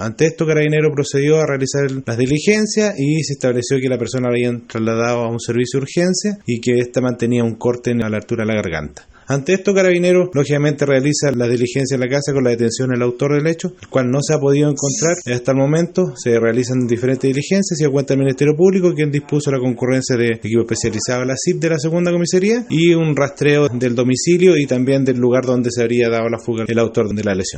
Ante esto, Carabinero procedió a realizar las diligencias y se estableció que la persona había trasladado a un servicio de urgencia y que ésta mantenía un corte a la altura de la garganta. Ante esto, Carabinero lógicamente realiza la diligencia en la casa con la detención del autor del hecho, el cual no se ha podido encontrar hasta el momento. Se realizan diferentes diligencias y a cuenta Ministerio Público, quien dispuso la concurrencia de equipo especializado de la CIP de la segunda comisaría y un rastreo del domicilio y también del lugar donde se habría dado la fuga el autor de la lesión.